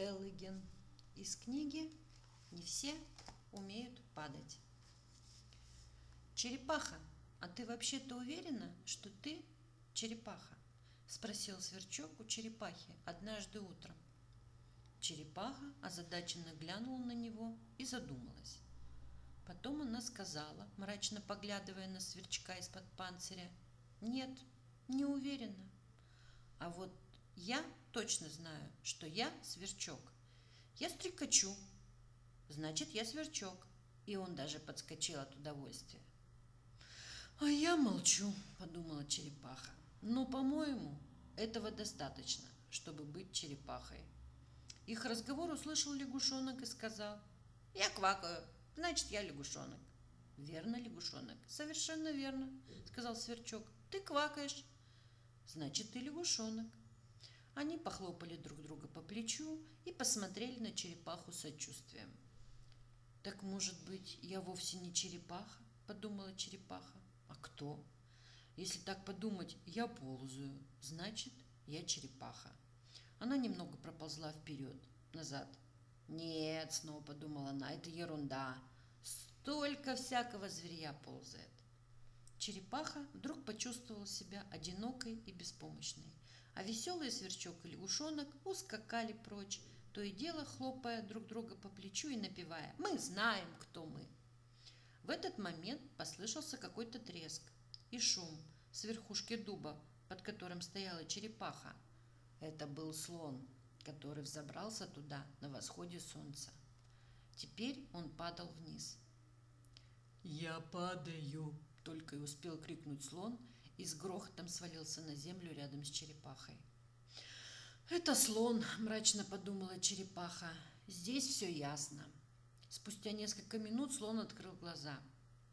Теллиген из книги «Не все умеют падать». «Черепаха, а ты вообще-то уверена, что ты черепаха?» – спросил сверчок у черепахи однажды утром. Черепаха озадаченно глянула на него и задумалась. Потом она сказала, мрачно поглядывая на сверчка из-под панциря, «Нет, не уверена. А вот я точно знаю, что я сверчок. Я стрекачу. Значит, я сверчок. И он даже подскочил от удовольствия. А я молчу, подумала черепаха. Но, по-моему, этого достаточно, чтобы быть черепахой. Их разговор услышал лягушонок и сказал, «Я квакаю, значит, я лягушонок». «Верно, лягушонок, совершенно верно», — сказал сверчок. «Ты квакаешь, значит, ты лягушонок». Они похлопали друг друга по плечу и посмотрели на черепаху сочувствием. «Так, может быть, я вовсе не черепаха?» – подумала черепаха. «А кто?» «Если так подумать, я ползаю, значит, я черепаха». Она немного проползла вперед, назад. «Нет», – снова подумала она, – «это ерунда. Столько всякого зверя ползает». Черепаха вдруг почувствовала себя одинокой и беспомощной а веселый сверчок и лягушонок ускакали прочь, то и дело хлопая друг друга по плечу и напевая «Мы знаем, кто мы». В этот момент послышался какой-то треск и шум с верхушки дуба, под которым стояла черепаха. Это был слон, который взобрался туда на восходе солнца. Теперь он падал вниз. «Я падаю!» – только и успел крикнуть слон – и с грохотом свалился на землю рядом с черепахой. «Это слон», – мрачно подумала черепаха. «Здесь все ясно». Спустя несколько минут слон открыл глаза.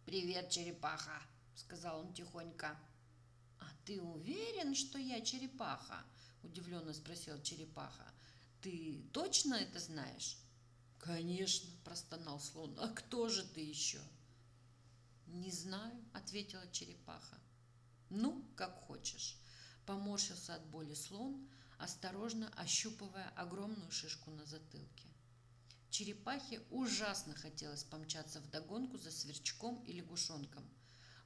«Привет, черепаха», – сказал он тихонько. «А ты уверен, что я черепаха?» – удивленно спросил черепаха. «Ты точно это знаешь?» «Конечно», – простонал слон. «А кто же ты еще?» «Не знаю», – ответила черепаха. Как хочешь. Поморщился от боли слон, осторожно ощупывая огромную шишку на затылке. Черепахе ужасно хотелось помчаться в догонку за сверчком и лягушонком.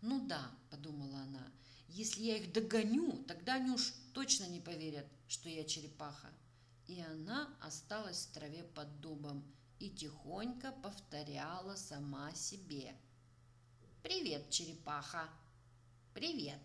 «Ну да», — подумала она, — «если я их догоню, тогда они уж точно не поверят, что я черепаха». И она осталась в траве под дубом и тихонько повторяла сама себе. «Привет, черепаха!» Привет!